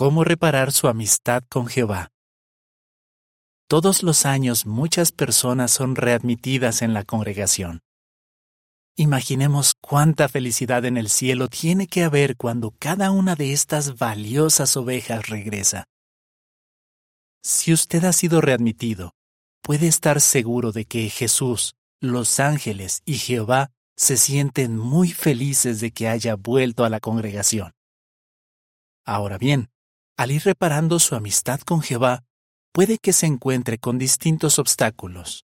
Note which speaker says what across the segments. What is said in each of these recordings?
Speaker 1: cómo reparar su amistad con Jehová. Todos los años muchas personas son readmitidas en la congregación. Imaginemos cuánta felicidad en el cielo tiene que haber cuando cada una de estas valiosas ovejas regresa. Si usted ha sido readmitido, puede estar seguro de que Jesús, los ángeles y Jehová se sienten muy felices de que haya vuelto a la congregación. Ahora bien, al ir reparando su amistad con Jehová, puede que se encuentre con distintos obstáculos.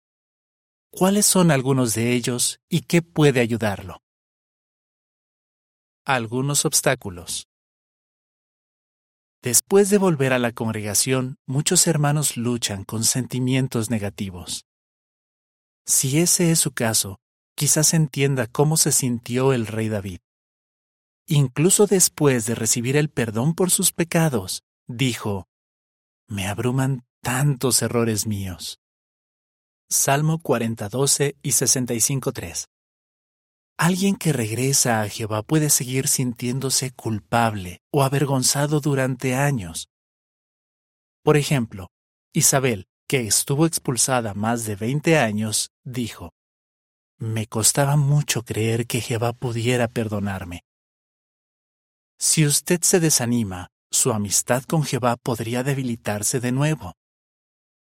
Speaker 1: ¿Cuáles son algunos de ellos y qué puede ayudarlo? Algunos obstáculos. Después de volver a la congregación, muchos hermanos luchan con sentimientos negativos. Si ese es su caso, quizás entienda cómo se sintió el rey David. Incluso después de recibir el perdón por sus pecados, dijo, Me abruman tantos errores míos. Salmo 40, 12 y 65, 3. Alguien que regresa a Jehová puede seguir sintiéndose culpable o avergonzado durante años. Por ejemplo, Isabel, que estuvo expulsada más de 20 años, dijo, Me costaba mucho creer que Jehová pudiera perdonarme. Si usted se desanima, su amistad con Jehová podría debilitarse de nuevo.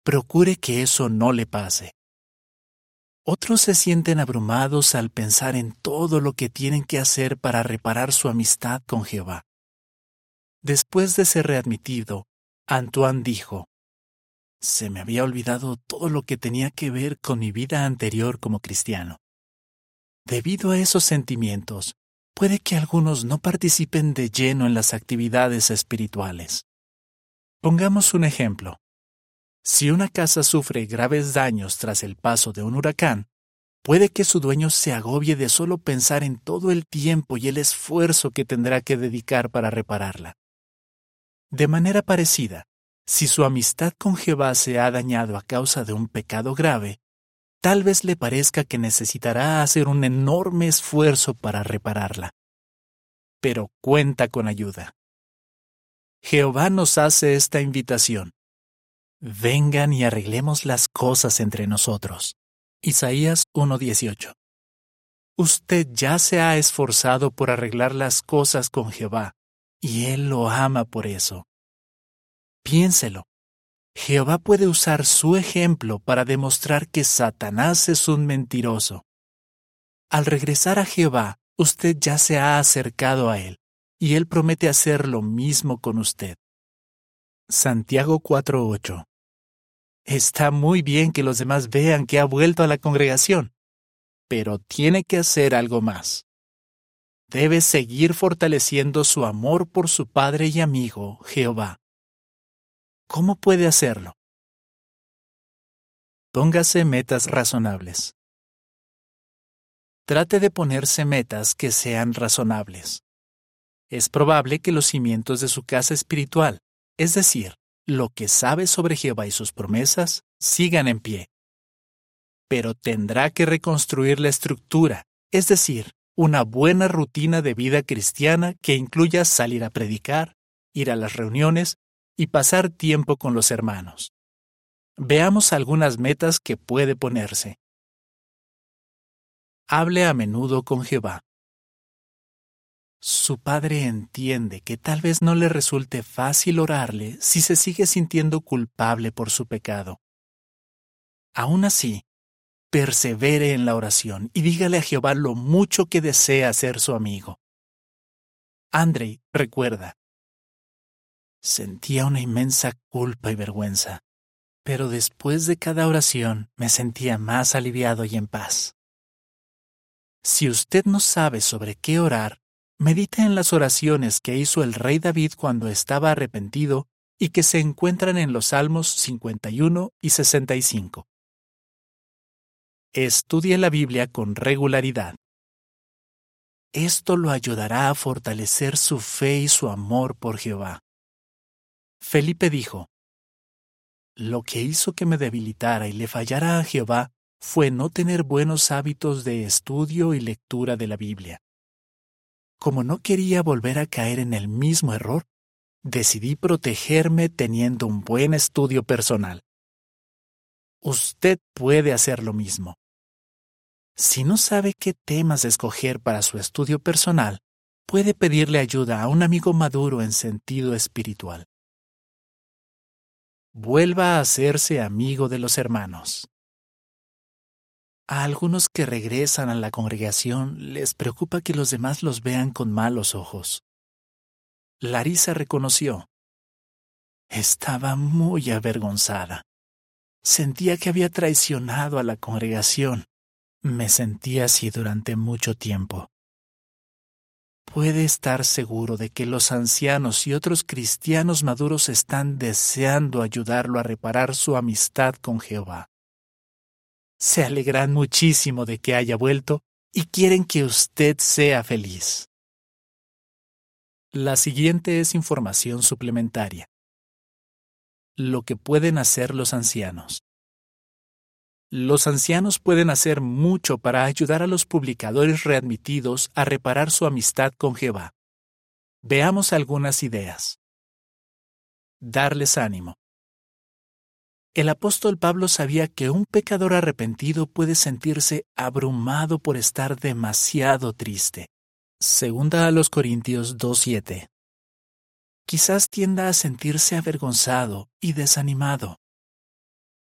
Speaker 1: Procure que eso no le pase. Otros se sienten abrumados al pensar en todo lo que tienen que hacer para reparar su amistad con Jehová. Después de ser readmitido, Antoine dijo, Se me había olvidado todo lo que tenía que ver con mi vida anterior como cristiano. Debido a esos sentimientos, puede que algunos no participen de lleno en las actividades espirituales. Pongamos un ejemplo. Si una casa sufre graves daños tras el paso de un huracán, puede que su dueño se agobie de solo pensar en todo el tiempo y el esfuerzo que tendrá que dedicar para repararla. De manera parecida, si su amistad con Jehová se ha dañado a causa de un pecado grave, tal vez le parezca que necesitará hacer un enorme esfuerzo para repararla. Pero cuenta con ayuda. Jehová nos hace esta invitación. Vengan y arreglemos las cosas entre nosotros. Isaías 1:18. Usted ya se ha esforzado por arreglar las cosas con Jehová, y Él lo ama por eso. Piénselo. Jehová puede usar su ejemplo para demostrar que Satanás es un mentiroso. Al regresar a Jehová, usted ya se ha acercado a Él, y Él promete hacer lo mismo con usted. Santiago 4:8 Está muy bien que los demás vean que ha vuelto a la congregación, pero tiene que hacer algo más. Debe seguir fortaleciendo su amor por su Padre y amigo, Jehová. ¿Cómo puede hacerlo? Póngase metas razonables. Trate de ponerse metas que sean razonables. Es probable que los cimientos de su casa espiritual, es decir, lo que sabe sobre Jehová y sus promesas, sigan en pie. Pero tendrá que reconstruir la estructura, es decir, una buena rutina de vida cristiana que incluya salir a predicar, ir a las reuniones y pasar tiempo con los hermanos. Veamos algunas metas que puede ponerse. Hable a menudo con Jehová. Su padre entiende que tal vez no le resulte fácil orarle si se sigue sintiendo culpable por su pecado. Aún así, persevere en la oración y dígale a Jehová lo mucho que desea ser su amigo. Andrei recuerda. Sentía una inmensa culpa y vergüenza, pero después de cada oración me sentía más aliviado y en paz. Si usted no sabe sobre qué orar, Medite en las oraciones que hizo el rey David cuando estaba arrepentido y que se encuentran en los Salmos 51 y 65. Estudie la Biblia con regularidad. Esto lo ayudará a fortalecer su fe y su amor por Jehová. Felipe dijo, Lo que hizo que me debilitara y le fallara a Jehová fue no tener buenos hábitos de estudio y lectura de la Biblia. Como no quería volver a caer en el mismo error, decidí protegerme teniendo un buen estudio personal. Usted puede hacer lo mismo. Si no sabe qué temas escoger para su estudio personal, puede pedirle ayuda a un amigo maduro en sentido espiritual. Vuelva a hacerse amigo de los hermanos. A algunos que regresan a la congregación les preocupa que los demás los vean con malos ojos. Larisa reconoció. Estaba muy avergonzada. Sentía que había traicionado a la congregación. Me sentí así durante mucho tiempo. Puede estar seguro de que los ancianos y otros cristianos maduros están deseando ayudarlo a reparar su amistad con Jehová. Se alegran muchísimo de que haya vuelto y quieren que usted sea feliz. La siguiente es información suplementaria. Lo que pueden hacer los ancianos. Los ancianos pueden hacer mucho para ayudar a los publicadores readmitidos a reparar su amistad con Jehová. Veamos algunas ideas. Darles ánimo. El apóstol Pablo sabía que un pecador arrepentido puede sentirse abrumado por estar demasiado triste. Segunda a los Corintios 2.7. Quizás tienda a sentirse avergonzado y desanimado.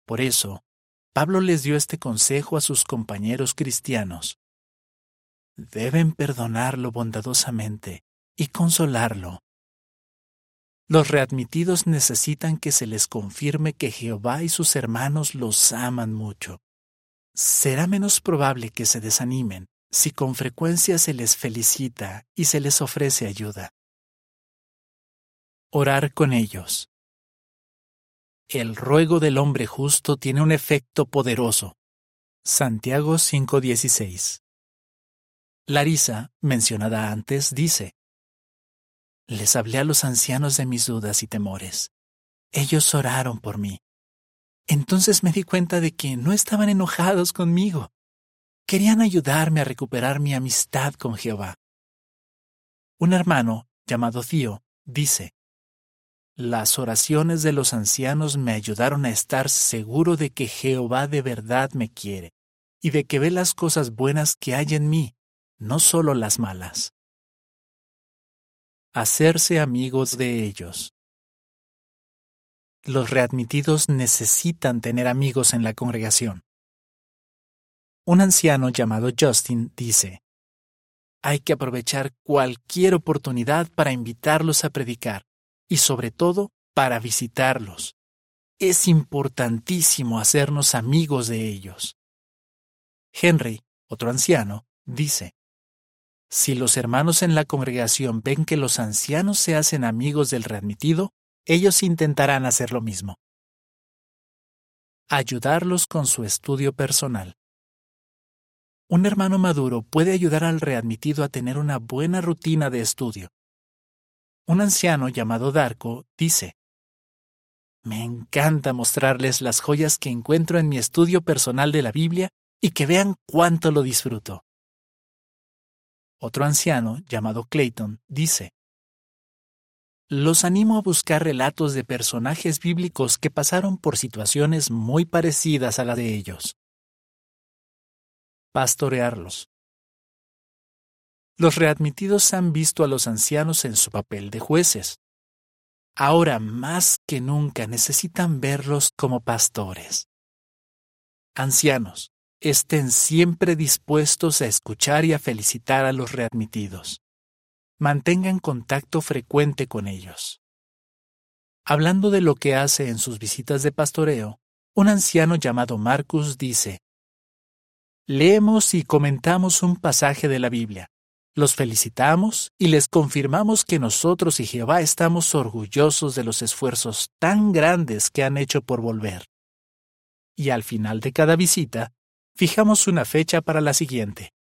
Speaker 1: Por eso, Pablo les dio este consejo a sus compañeros cristianos. Deben perdonarlo bondadosamente y consolarlo. Los readmitidos necesitan que se les confirme que Jehová y sus hermanos los aman mucho. Será menos probable que se desanimen si con frecuencia se les felicita y se les ofrece ayuda. Orar con ellos. El ruego del hombre justo tiene un efecto poderoso. Santiago 5:16. Larisa, mencionada antes, dice, Les hablé a los ancianos de mis dudas y temores. Ellos oraron por mí. Entonces me di cuenta de que no estaban enojados conmigo querían ayudarme a recuperar mi amistad con Jehová. Un hermano, llamado Cío, dice, Las oraciones de los ancianos me ayudaron a estar seguro de que Jehová de verdad me quiere y de que ve las cosas buenas que hay en mí, no solo las malas. Hacerse amigos de ellos. Los readmitidos necesitan tener amigos en la congregación. Un anciano llamado Justin dice, Hay que aprovechar cualquier oportunidad para invitarlos a predicar y sobre todo para visitarlos. Es importantísimo hacernos amigos de ellos. Henry, otro anciano, dice, Si los hermanos en la congregación ven que los ancianos se hacen amigos del readmitido, ellos intentarán hacer lo mismo. Ayudarlos con su estudio personal. Un hermano maduro puede ayudar al readmitido a tener una buena rutina de estudio. Un anciano llamado Darko dice, Me encanta mostrarles las joyas que encuentro en mi estudio personal de la Biblia y que vean cuánto lo disfruto. Otro anciano, llamado Clayton, dice, Los animo a buscar relatos de personajes bíblicos que pasaron por situaciones muy parecidas a las de ellos pastorearlos. Los readmitidos han visto a los ancianos en su papel de jueces. Ahora más que nunca necesitan verlos como pastores. Ancianos, estén siempre dispuestos a escuchar y a felicitar a los readmitidos. Mantengan contacto frecuente con ellos. Hablando de lo que hace en sus visitas de pastoreo, un anciano llamado Marcus dice, leemos y comentamos un pasaje de la Biblia. Los felicitamos y les confirmamos que nosotros y Jehová estamos orgullosos de los esfuerzos tan grandes que han hecho por volver. Y al final de cada visita, fijamos una fecha para la siguiente.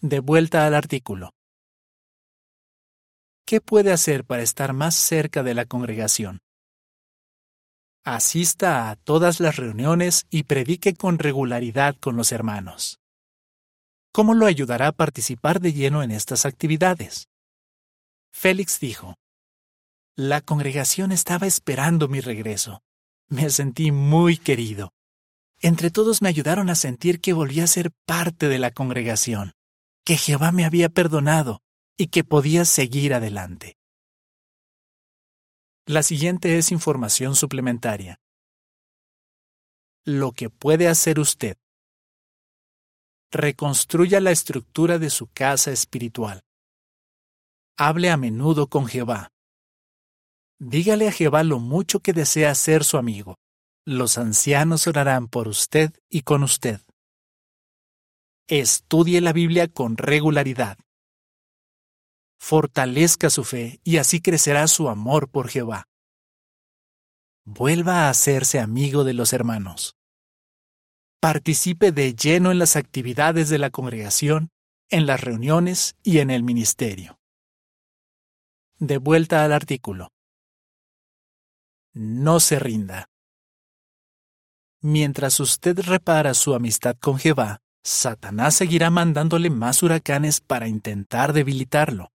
Speaker 1: De vuelta al artículo. ¿Qué puede hacer para estar más cerca de la congregación? asista a todas las reuniones y predique con regularidad con los hermanos. ¿Cómo lo ayudará a participar de lleno en estas actividades? Félix dijo, La congregación estaba esperando mi regreso. Me sentí muy querido. Entre todos me ayudaron a sentir que volví a ser parte de la congregación, que Jehová me había perdonado y que podía seguir adelante. La siguiente es información suplementaria. Lo que puede hacer usted. Reconstruya la estructura de su casa espiritual. Hable a menudo con Jehová. Dígale a Jehová lo mucho que desea ser su amigo. Los ancianos orarán por usted y con usted. Estudie la Biblia con regularidad. Fortalezca su fe y así crecerá su amor por Jehová. Vuelva a hacerse amigo de los hermanos. Participe de lleno en las actividades de la congregación, en las reuniones y en el ministerio. De vuelta al artículo. No se rinda. Mientras usted repara su amistad con Jehová, Satanás seguirá mandándole más huracanes para intentar debilitarlo.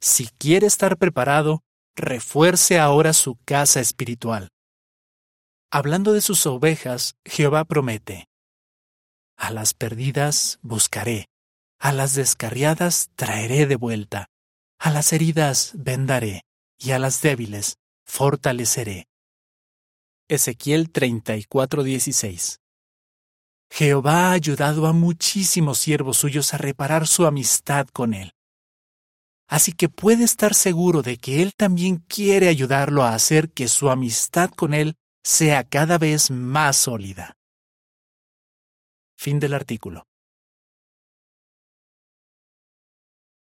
Speaker 1: Si quiere estar preparado, refuerce ahora su casa espiritual. Hablando de sus ovejas, Jehová promete, A las perdidas buscaré, a las descarriadas traeré de vuelta, a las heridas vendaré, y a las débiles fortaleceré. Ezequiel 34:16 Jehová ha ayudado a muchísimos siervos suyos a reparar su amistad con él. Así que puede estar seguro de que él también quiere ayudarlo a hacer que su amistad con él sea cada vez más sólida. Fin del artículo.